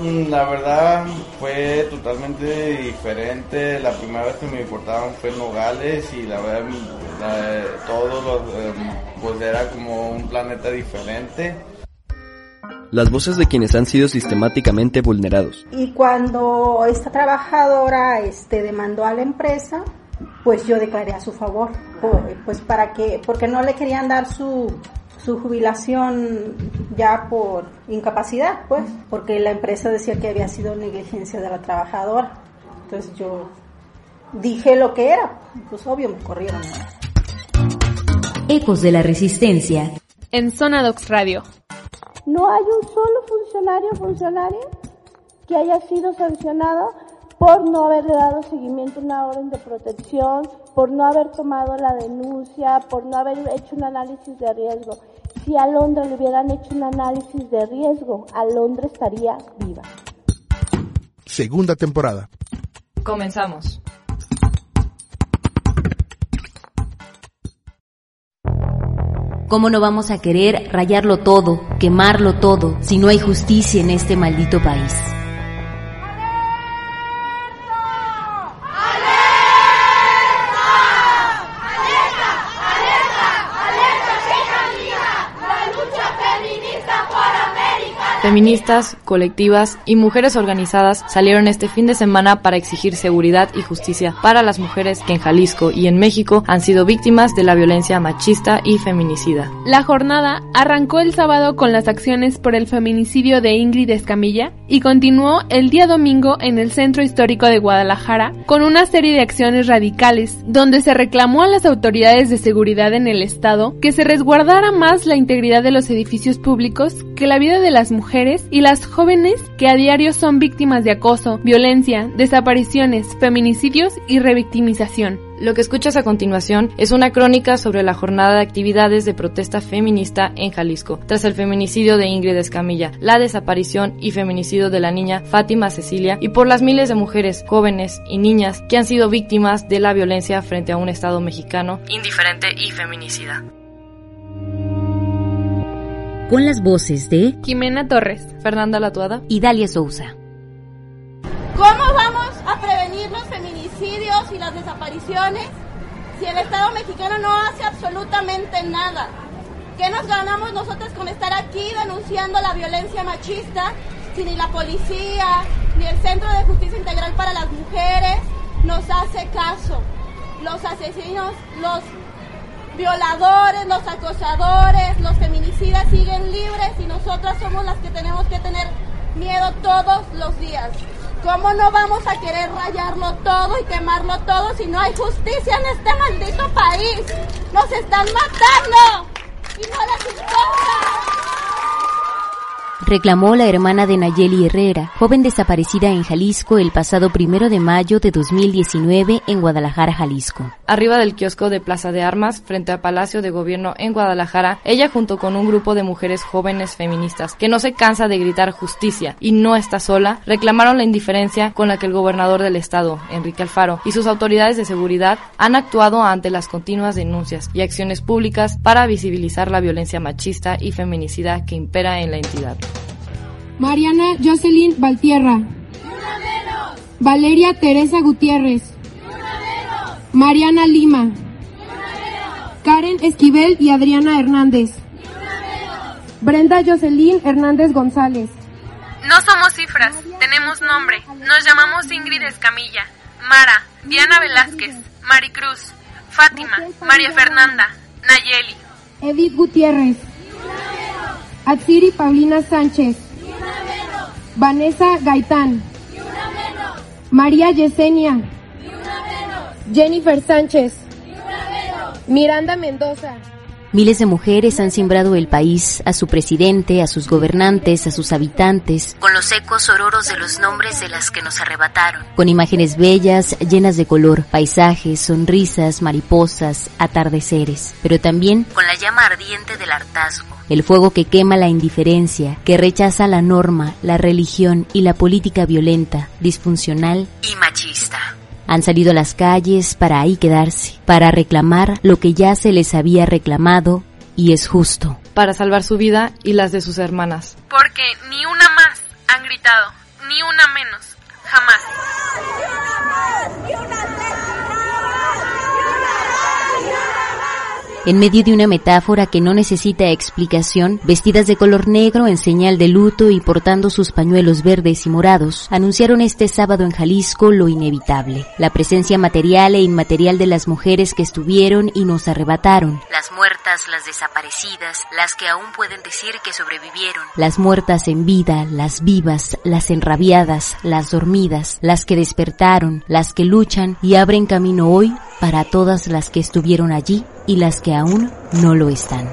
Mm, la verdad fue totalmente diferente. La primera vez que me importaban fue Nogales y la verdad todo lo, em, pues era como un planeta diferente. Las voces de quienes han sido sistemáticamente vulnerados. Y cuando esta trabajadora este, demandó a la empresa, pues yo declaré a su favor, pues para que, porque no le querían dar su, su jubilación ya por incapacidad, pues, porque la empresa decía que había sido negligencia de la trabajadora. Entonces yo dije lo que era, pues obvio me corrieron. Ecos de la Resistencia. En Zona Docs Radio. No hay un solo funcionario o funcionaria que haya sido sancionado por no haberle dado seguimiento a una orden de protección, por no haber tomado la denuncia, por no haber hecho un análisis de riesgo. Si a Londra le hubieran hecho un análisis de riesgo, Londra estaría viva. Segunda temporada. Comenzamos. ¿Cómo no vamos a querer rayarlo todo, quemarlo todo, si no hay justicia en este maldito país? Feministas, colectivas y mujeres organizadas salieron este fin de semana para exigir seguridad y justicia para las mujeres que en Jalisco y en México han sido víctimas de la violencia machista y feminicida. La jornada arrancó el sábado con las acciones por el feminicidio de Ingrid Escamilla y continuó el día domingo en el Centro Histórico de Guadalajara con una serie de acciones radicales donde se reclamó a las autoridades de seguridad en el Estado que se resguardara más la integridad de los edificios públicos que la vida de las mujeres y las jóvenes que a diario son víctimas de acoso, violencia, desapariciones, feminicidios y revictimización. Lo que escuchas a continuación es una crónica sobre la jornada de actividades de protesta feminista en Jalisco, tras el feminicidio de Ingrid Escamilla, la desaparición y feminicidio de la niña Fátima Cecilia y por las miles de mujeres, jóvenes y niñas que han sido víctimas de la violencia frente a un Estado mexicano indiferente y feminicida con las voces de Jimena Torres, Fernanda Latuada y Dalia Souza. ¿Cómo vamos a prevenir los feminicidios y las desapariciones si el Estado mexicano no hace absolutamente nada? ¿Qué nos ganamos nosotros con estar aquí denunciando la violencia machista si ni la policía ni el Centro de Justicia Integral para las Mujeres nos hace caso? Los asesinos, los violadores, los acosadores, los feminicidas siguen libres y nosotras somos las que tenemos que tener miedo todos los días. ¿Cómo no vamos a querer rayarlo todo y quemarlo todo si no hay justicia en este maldito país? ¡Nos están matando! ¡Y no les importa! Reclamó la hermana de Nayeli Herrera, joven desaparecida en Jalisco el pasado primero de mayo de 2019 en Guadalajara, Jalisco. Arriba del kiosco de Plaza de Armas, frente al Palacio de Gobierno en Guadalajara, ella junto con un grupo de mujeres jóvenes feministas que no se cansa de gritar justicia y no está sola, reclamaron la indiferencia con la que el gobernador del estado, Enrique Alfaro, y sus autoridades de seguridad han actuado ante las continuas denuncias y acciones públicas para visibilizar la violencia machista y feminicida que impera en la entidad. Mariana Jocelyn Valtierra. Valeria Teresa Gutiérrez. Mariana Lima. Karen Esquivel y Adriana Hernández. Brenda Jocelyn Hernández González. No somos cifras, tenemos nombre. Nos llamamos Ingrid Escamilla, Mara, Diana Velázquez, Maricruz, Fátima, María Fernanda, Nayeli. Edith Gutiérrez. Atsiri Paulina Sánchez. Vanessa Gaitán. María Yesenia. Jennifer Sánchez. Miranda Mendoza. Miles de mujeres han simbrado el país, a su presidente, a sus gobernantes, a sus habitantes, con los ecos ororos de los nombres de las que nos arrebataron, con imágenes bellas, llenas de color, paisajes, sonrisas, mariposas, atardeceres, pero también con la llama ardiente del hartazgo, el fuego que quema la indiferencia, que rechaza la norma, la religión y la política violenta, disfuncional y machista han salido a las calles para ahí quedarse, para reclamar lo que ya se les había reclamado y es justo. Para salvar su vida y las de sus hermanas. Porque ni una más han gritado. ni una menos, jamás. En medio de una metáfora que no necesita explicación, vestidas de color negro en señal de luto y portando sus pañuelos verdes y morados, anunciaron este sábado en Jalisco lo inevitable, la presencia material e inmaterial de las mujeres que estuvieron y nos arrebataron. Las las desaparecidas, las que aún pueden decir que sobrevivieron. Las muertas en vida, las vivas, las enrabiadas, las dormidas, las que despertaron, las que luchan y abren camino hoy para todas las que estuvieron allí y las que aún no lo están.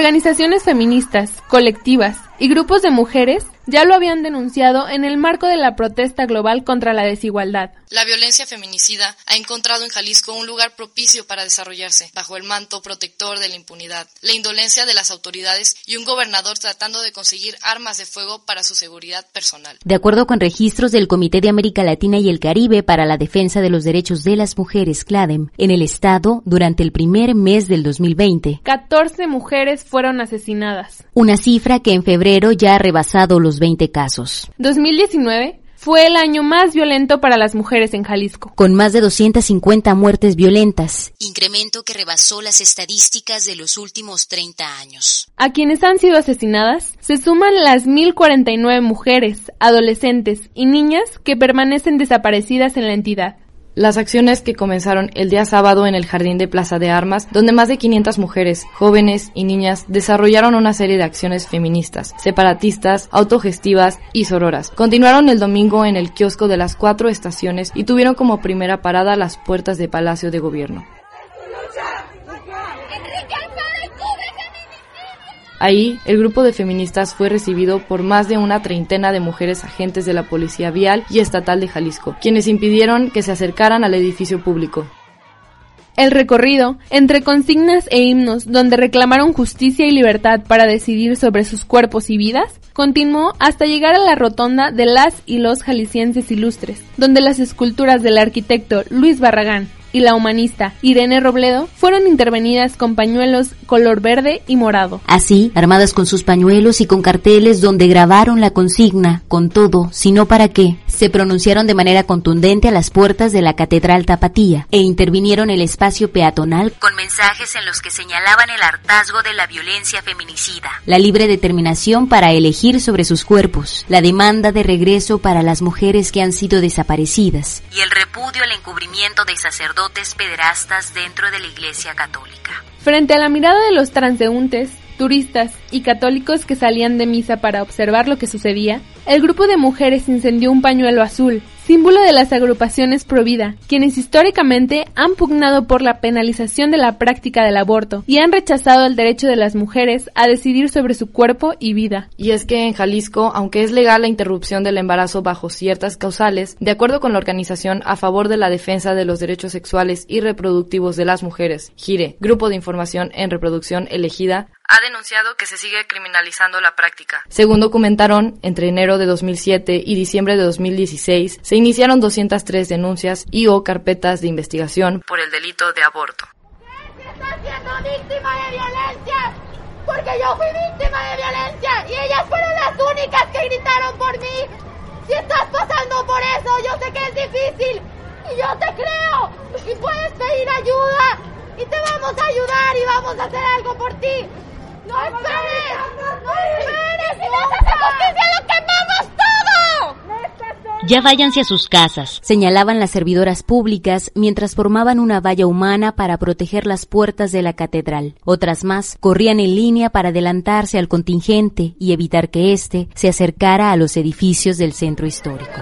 Organizaciones feministas, colectivas y grupos de mujeres ya lo habían denunciado en el marco de la protesta global contra la desigualdad. La violencia feminicida ha encontrado en Jalisco un lugar propicio para desarrollarse, bajo el manto protector de la impunidad, la indolencia de las autoridades y un gobernador tratando de conseguir armas de fuego para su seguridad personal. De acuerdo con registros del Comité de América Latina y el Caribe para la Defensa de los Derechos de las Mujeres, CLADEM, en el estado, durante el primer mes del 2020, 14 mujeres fueron asesinadas. Una cifra que en febrero ya ha rebasado los 20 casos. 2019 fue el año más violento para las mujeres en Jalisco. Con más de 250 muertes violentas. Incremento que rebasó las estadísticas de los últimos 30 años. A quienes han sido asesinadas se suman las 1.049 mujeres, adolescentes y niñas que permanecen desaparecidas en la entidad. Las acciones que comenzaron el día sábado en el jardín de Plaza de Armas, donde más de 500 mujeres, jóvenes y niñas desarrollaron una serie de acciones feministas, separatistas, autogestivas y sororas. Continuaron el domingo en el kiosco de las cuatro estaciones y tuvieron como primera parada las puertas de Palacio de Gobierno. Ahí, el grupo de feministas fue recibido por más de una treintena de mujeres agentes de la Policía Vial y Estatal de Jalisco, quienes impidieron que se acercaran al edificio público. El recorrido, entre consignas e himnos donde reclamaron justicia y libertad para decidir sobre sus cuerpos y vidas, continuó hasta llegar a la rotonda de las y los jaliscienses ilustres, donde las esculturas del arquitecto Luis Barragán, y la humanista Irene Robledo fueron intervenidas con pañuelos color verde y morado. Así, armadas con sus pañuelos y con carteles donde grabaron la consigna, con todo, sino para qué, se pronunciaron de manera contundente a las puertas de la Catedral Tapatía e intervinieron el espacio peatonal con mensajes en los que señalaban el hartazgo de la violencia feminicida, la libre determinación para elegir sobre sus cuerpos, la demanda de regreso para las mujeres que han sido desaparecidas y el repudio al encubrimiento de sacerdotes pederastas dentro de la Iglesia Católica. Frente a la mirada de los transeúntes, turistas y católicos que salían de misa para observar lo que sucedía, el grupo de mujeres incendió un pañuelo azul, símbolo de las agrupaciones Provida, quienes históricamente han pugnado por la penalización de la práctica del aborto y han rechazado el derecho de las mujeres a decidir sobre su cuerpo y vida. Y es que en Jalisco, aunque es legal la interrupción del embarazo bajo ciertas causales, de acuerdo con la organización a favor de la defensa de los derechos sexuales y reproductivos de las mujeres, GIRE, Grupo de Información en Reproducción Elegida, ha denunciado que se sigue criminalizando la práctica. Según documentaron, entre enero de 2007 y diciembre de 2016 se iniciaron 203 denuncias y o carpetas de investigación por el delito de aborto. está siendo víctima de violencia? Porque yo fui víctima de violencia y ellas fueron las únicas que gritaron por mí. Si estás pasando por eso, yo sé que es difícil y yo te creo y puedes pedir ayuda y te vamos a ayudar y vamos a hacer algo por ti. ¡No esperes! ¡No esperes! ¡Si no hace justicia, lo quemamos todo! Ya váyanse a sus casas, señalaban las servidoras públicas mientras formaban una valla humana para proteger las puertas de la catedral. Otras más corrían en línea para adelantarse al contingente y evitar que éste se acercara a los edificios del centro histórico.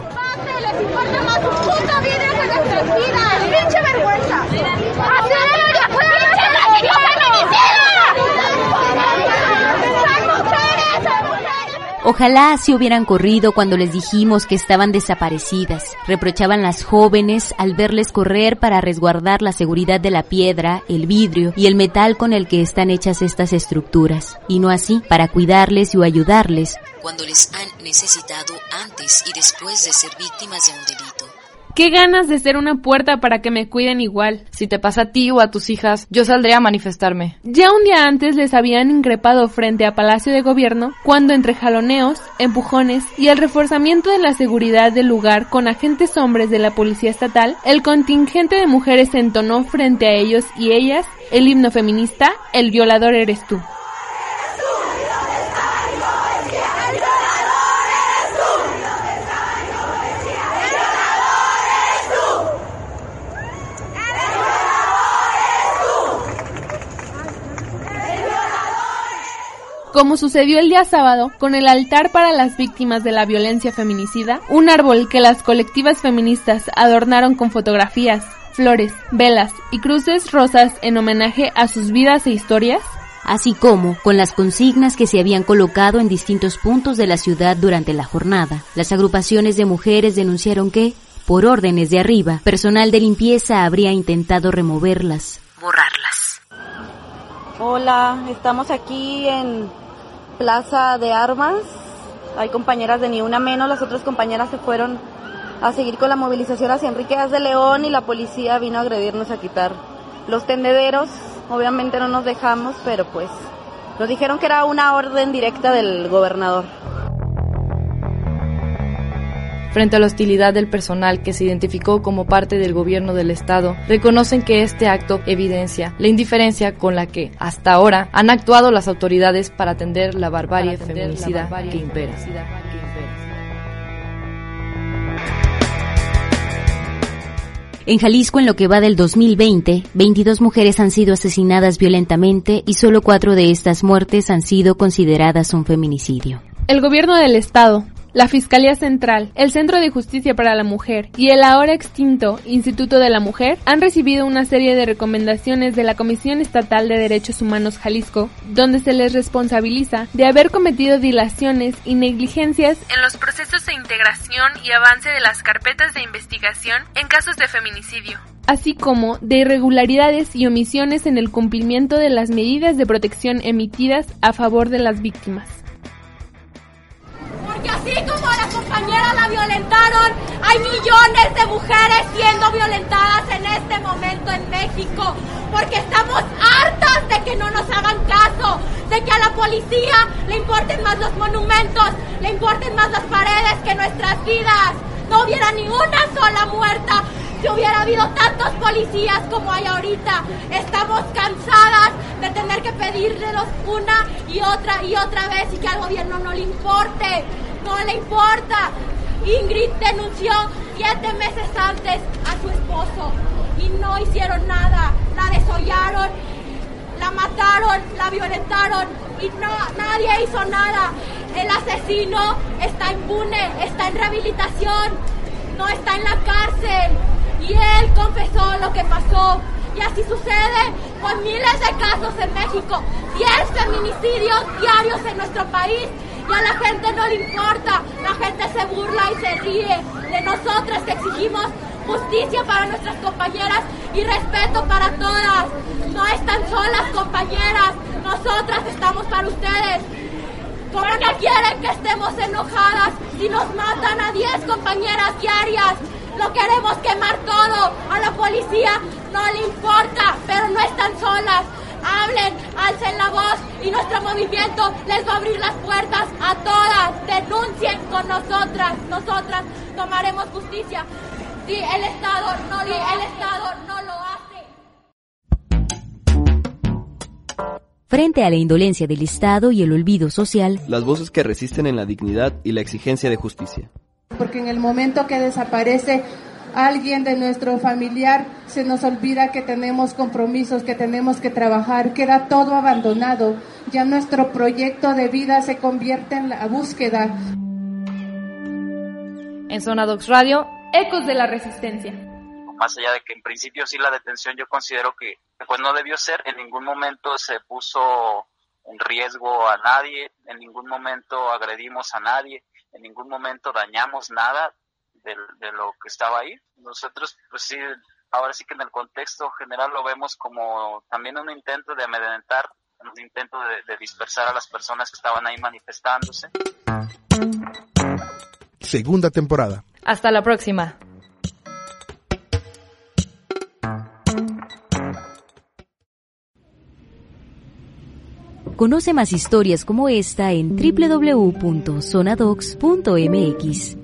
¡Les importa más su puta vida que nuestras vidas! ¡Pinche vergüenza! ¡Así debería ¡Pinche Ojalá se hubieran corrido cuando les dijimos que estaban desaparecidas. Reprochaban las jóvenes al verles correr para resguardar la seguridad de la piedra, el vidrio y el metal con el que están hechas estas estructuras. Y no así, para cuidarles y ayudarles. Cuando les han necesitado antes y después de ser víctimas de un delito. Qué ganas de ser una puerta para que me cuiden igual. Si te pasa a ti o a tus hijas, yo saldré a manifestarme. Ya un día antes les habían increpado frente a Palacio de Gobierno cuando entre jaloneos, empujones y el reforzamiento de la seguridad del lugar con agentes hombres de la Policía Estatal, el contingente de mujeres entonó frente a ellos y ellas el himno feminista El violador eres tú. Como sucedió el día sábado con el altar para las víctimas de la violencia feminicida, un árbol que las colectivas feministas adornaron con fotografías, flores, velas y cruces rosas en homenaje a sus vidas e historias, así como con las consignas que se habían colocado en distintos puntos de la ciudad durante la jornada. Las agrupaciones de mujeres denunciaron que, por órdenes de arriba, personal de limpieza habría intentado removerlas, borrarlas. Hola, estamos aquí en Plaza de Armas. Hay compañeras de Ni Una Menos, las otras compañeras se fueron a seguir con la movilización hacia Enrique de León y la policía vino a agredirnos a quitar los tendederos. Obviamente no nos dejamos, pero pues nos dijeron que era una orden directa del gobernador. Frente a la hostilidad del personal que se identificó como parte del gobierno del Estado, reconocen que este acto evidencia la indiferencia con la que, hasta ahora, han actuado las autoridades para atender la barbarie feminicida que impera. En Jalisco, en lo que va del 2020, 22 mujeres han sido asesinadas violentamente y solo cuatro de estas muertes han sido consideradas un feminicidio. El gobierno del estado, la Fiscalía Central, el Centro de Justicia para la Mujer y el ahora extinto Instituto de la Mujer han recibido una serie de recomendaciones de la Comisión Estatal de Derechos Humanos Jalisco, donde se les responsabiliza de haber cometido dilaciones y negligencias en los procesos de integración y avance de las carpetas de investigación en casos de feminicidio así como de irregularidades y omisiones en el cumplimiento de las medidas de protección emitidas a favor de las víctimas. Porque así como a la compañera la violentaron, hay millones de mujeres siendo violentadas en este momento en México. Porque estamos hartas de que no nos hagan caso, de que a la policía le importen más los monumentos, le importen más las paredes que nuestras vidas. No hubiera ni una sola muerta si hubiera habido tantos policías como hay ahorita. Estamos cansadas de tener que pedirles una y otra y otra vez y que al gobierno no le importe no le importa. Ingrid denunció siete meses antes a su esposo y no hicieron nada. La desollaron, la mataron, la violentaron y no, nadie hizo nada. El asesino está impune, está en rehabilitación, no está en la cárcel y él confesó lo que pasó. Y así sucede con miles de casos en México. 10 feminicidios diarios en nuestro país y a la gente no le importa. La gente se burla y se ríe de nosotras que exigimos justicia para nuestras compañeras y respeto para todas. No están solas, compañeras. Nosotras estamos para ustedes. ¿Cómo no quieren que estemos enojadas si nos matan a 10 compañeras diarias? Lo queremos quemar todo. A la policía no le importa, pero no están solas hablen, alcen la voz y nuestro movimiento les va a abrir las puertas a todas. Denuncien con nosotras, nosotras tomaremos justicia. Si el Estado no, el Estado no lo hace. Frente a la indolencia del Estado y el olvido social, las voces que resisten en la dignidad y la exigencia de justicia. Porque en el momento que desaparece alguien de nuestro familiar, se nos olvida que tenemos compromisos, que tenemos que trabajar, queda todo abandonado. Ya nuestro proyecto de vida se convierte en la búsqueda. En Zona Docs Radio, Ecos de la Resistencia. Más allá de que en principio sí la detención yo considero que pues no debió ser, en ningún momento se puso en riesgo a nadie, en ningún momento agredimos a nadie, en ningún momento dañamos nada de, lo que estaba ahí. Nosotros, pues sí, ahora sí que en el contexto general lo vemos como también un intento de amedrentar, un intento de dispersar a las personas que estaban ahí manifestándose. Segunda temporada. Hasta la próxima. Conoce más historias como esta en www.zonadocs.mx.